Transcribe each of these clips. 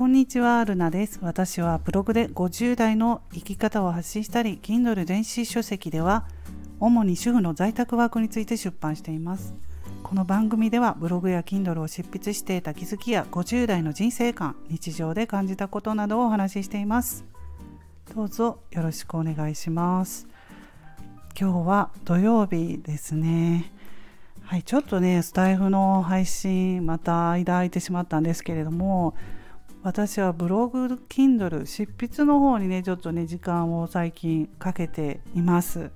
こんにちは、ルナです。私はブログで50代の生き方を発信したり、Kindle 電子書籍では、主に主婦の在宅ワークについて出版しています。この番組ではブログや Kindle を執筆していた気づきや50代の人生観、日常で感じたことなどをお話ししています。どうぞよろしくお願いします。今日は土曜日ですね。はい、ちょっとね、スタイフの配信、また間空いてしまったんですけれども、私はブログ、Kindle、執筆の方にね、ちょっとね、時間を最近かけています。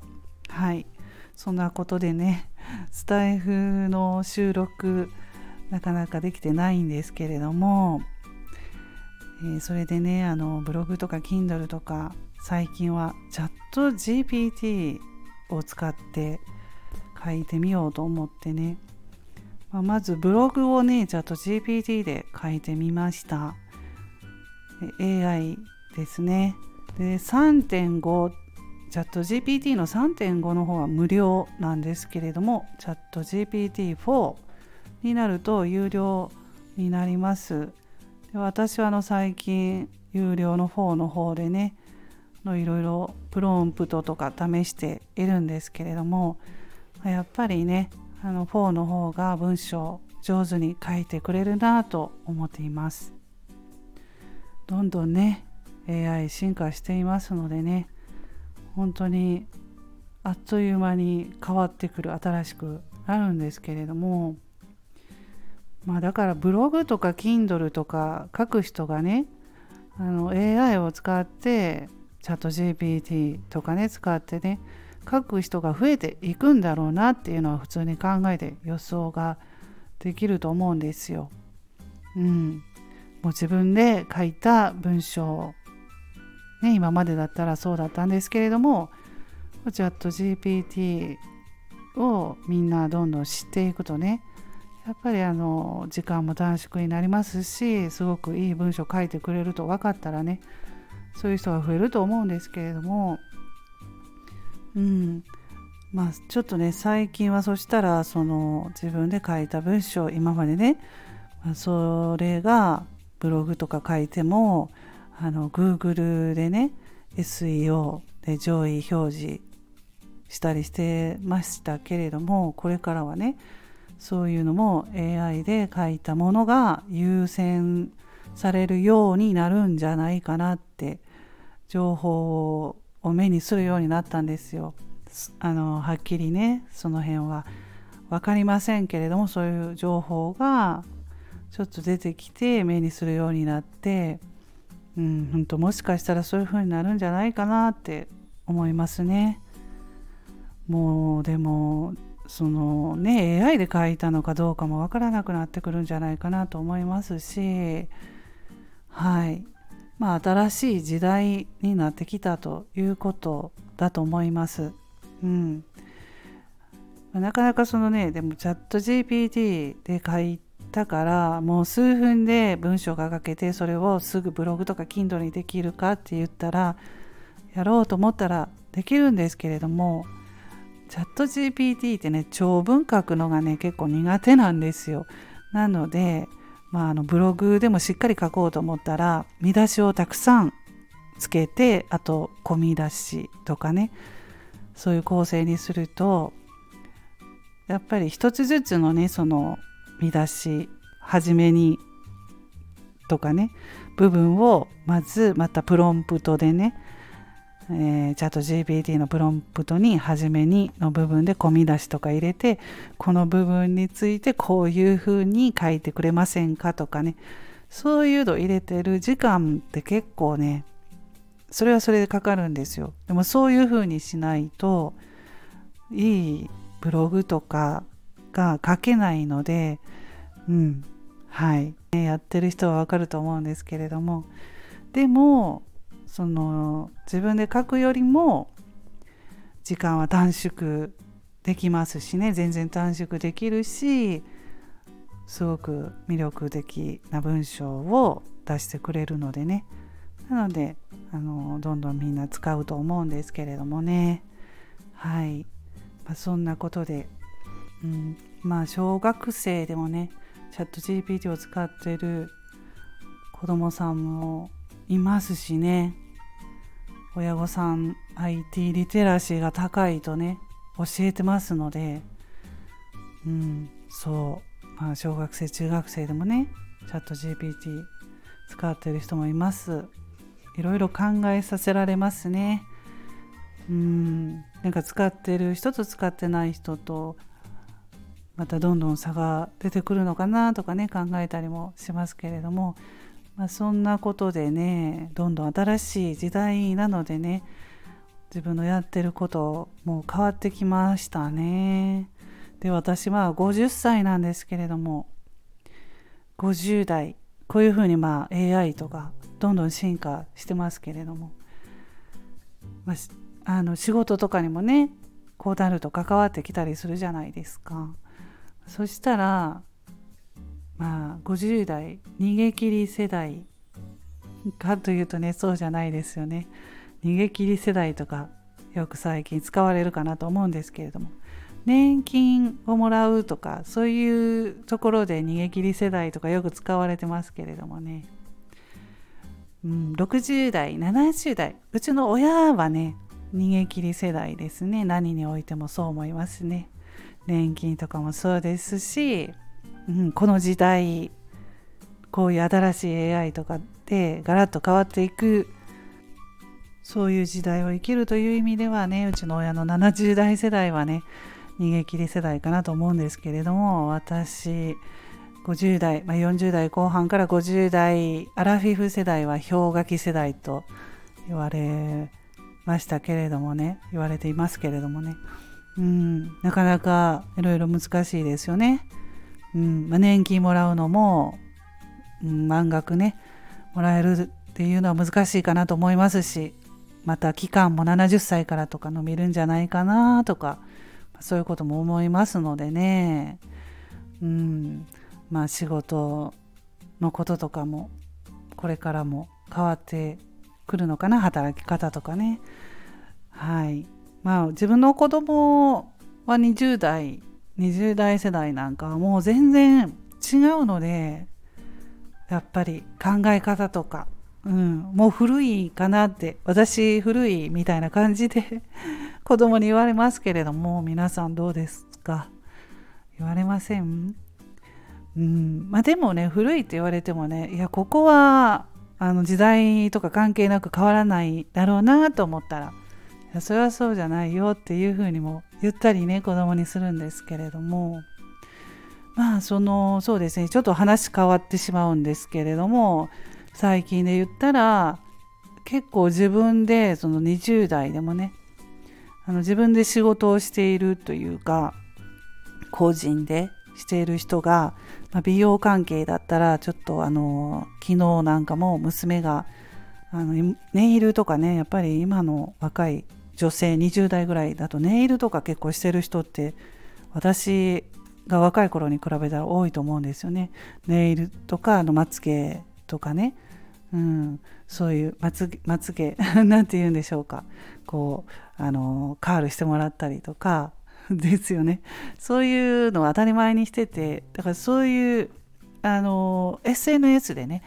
はい。そんなことでね、スタイフの収録、なかなかできてないんですけれども、えー、それでね、あの、ブログとか Kindle とか、最近はチャット GPT を使って書いてみようと思ってね、まあ、まずブログをねチャット GPT で書いてみました AI ですね。で3.5チャット GPT の3.5の方は無料なんですけれどもチャット GPT4 になると有料になります。で私はあの最近有料の4の方でねいろいろプロンプトとか試しているんですけれどもやっぱりねあの4の方が文章上手に書いてくれるなと思っています。どんどんね AI 進化していますのでね本当にあっという間に変わってくる新しくなるんですけれどもまあだからブログとか Kindle とか書く人がねあの AI を使ってチャット GPT とかね使ってね書く人が増えていくんだろうなっていうのは普通に考えて予想ができると思うんですよ。うん。もう自分で書いた文章、ね、今までだったらそうだったんですけれどもチャット GPT をみんなどんどん知っていくとねやっぱりあの時間も短縮になりますしすごくいい文章書いてくれると分かったらねそういう人が増えると思うんですけれども。うん。まあちょっとね最近はそしたらその自分で書いた文章今までね、それがブログとか書いてもあの Google でね SEO で上位表示したりしてましたけれどもこれからはねそういうのも AI で書いたものが優先されるようになるんじゃないかなって情報を目にするようになったんですよ。あのはっきりねその辺は分かりませんけれどもそういう情報がちょっと出てきて目にするようになってうん本当もしかしたらそういう風になるんじゃないかなって思いますね。もうでもそのね AI で書いたのかどうかも分からなくなってくるんじゃないかなと思いますしはいまあ、新しい時代になってきたということだと思います。うん、なかなかそのねでもチャット GPT で書いたからもう数分で文章が書けてそれをすぐブログとか Kindle にできるかって言ったらやろうと思ったらできるんですけれどもチャット GPT ってね長文書くのがね結構苦手なんですよ。なのでまあ、あのブログでもしっかり書こうと思ったら見出しをたくさんつけてあと込み出しとかねそういう構成にするとやっぱり一つずつのねその見出し初めにとかね部分をまずまたプロンプトでねえー、チャット GPT のプロンプトに初めにの部分で込み出しとか入れてこの部分についてこういうふうに書いてくれませんかとかねそういうの入れてる時間って結構ねそれはそれでかかるんですよ。でもそういうふうにしないといいブログとかが書けないのでうんはい。やってる人はわかると思うんですけれども。でもその自分で書くよりも時間は短縮できますしね。全然短縮できるしすごく魅力的な文章を出してくれるのでね。なのであのどんどんみんな使うと思うんですけれどもね。はい、まあ、そんなことで、うん、まあ小学生でもねチャット GPT を使ってる子供さんもいますしね。親御さん IT リテラシーが高いとね教えてますので。うん。そう、まあ、小学生中学生でもねチャット GPT 使ってる人もいます。いろいろ考えさせられますね。うん。なんか使ってる人と使ってない人とまたどんどん差が出てくるのかなとかね考えたりもしますけれども、まあ、そんなことでねどんどん新しい時代なのでね自分のやってることも変わってきましたね。で私は50歳なんですけれども50代こういうふうにまあ AI とかどんどん進化してますけれども、まあ、あの仕事とかにもねこうなると関わってきたりするじゃないですか。そしたらまあ50代逃げ切り世代かというとねそうじゃないですよね。逃げ切り世代とかよく最近使われるかなと思うんですけれども。年金をもらうとかそういうところで逃げ切り世代とかよく使われてますけれどもね、うん、60代70代うちの親はね逃げ切り世代ですね。何においてもそう思いますね。年金とかもそうですし、うん、この時代こういう新しい AI とかでガラッと変わっていくそういう時代を生きるという意味ではねうちの親の70代世代はね逃げ切り世代かなと思うんですけれども私50代、まあ、40代後半から50代アラフィフ世代は氷河期世代と言われましたけれどもね言われていますけれどもね。うん。なかなかいろいろ難しいですよね、うん。まあ、年金もらうのも、うん、満額ね。もらえるっていうのは難しいかなと思いますしまた期間も70歳からとか伸びるんじゃないかなとかそういうことも思いますのでね。うん。まあ仕事のこととかもこれからも変わってくるのかな。働き方とかね。はい。まあ自分の子供は20代20代世代なんかはもう全然違うのでやっぱり考え方とか、うん、もう古いかなって私古いみたいな感じで 子供に言われますけれども皆さんどうですか？言われません？うんまあでもね古いって言われてもねいやここはあの時代とか関係なく変わらないだろうなと思ったらそれはそうじゃないよっていうふうにも言ったりね子供にするんですけれどもまあそのそうですねちょっと話変わってしまうんですけれども最近で言ったら結構自分でその20代でもねあの自分で仕事をしているというか個人でしている人が、まあ、美容関係だったらちょっとあの昨日なんかも娘があのネイルとかねやっぱり今の若い女性20代ぐらいだとネイルとか結構してる人って私が若い頃に比べたら多いと思うんですよね。ネイルとかあのまつげとかね、うん、そういうまつまつげ なんて言うんでしょうか。こうあのカールしてもらったりとか。ですよね。そういうのを当たり前にしててだからそういうあの SNS でね、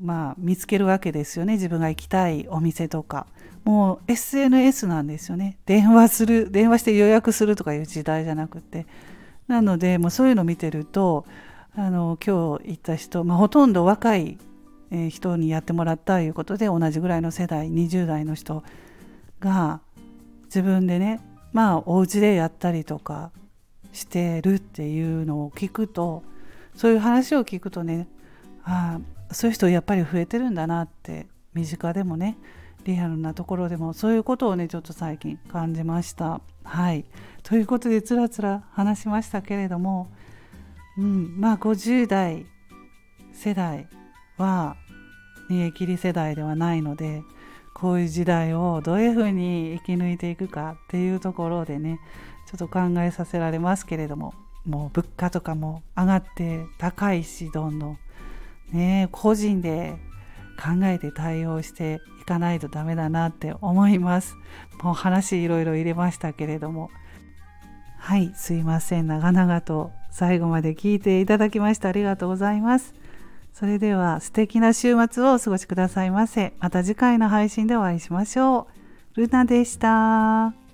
まあ見つけるわけですよね。自分が行きたいお店とか。もう SNS なんですよね。電話する電話して予約するとかいう時代じゃなくて。なのでもうそういうのを見てるとあの今日行った人、まあ、ほとんど若い人にやってもらったということで同じぐらいの世代20代の人が自分でねまあお家でやったりとかしてるっていうのを聞くとそういう話を聞くとねああそういう人やっぱり増えてるんだなって身近でもねリアルなところでもそういうことをねちょっと最近感じました。はい。ということでつらつら話しましたけれども、うん、まあ50代世代は逃げ切り世代ではないのでこういう時代をどういうふうに生き抜いていくかっていうところでねちょっと考えさせられますけれどももう物価とかも上がって高いしどんどん。ね個人で考えて対応していかないとダメだなって思います。もう話いろいろ入れましたけれども。はいすいません。長々と最後まで聞いていただきましてありがとうございます。それでは素敵な週末をお過ごしくださいませ。また次回の配信でお会いしましょう。ルナでした。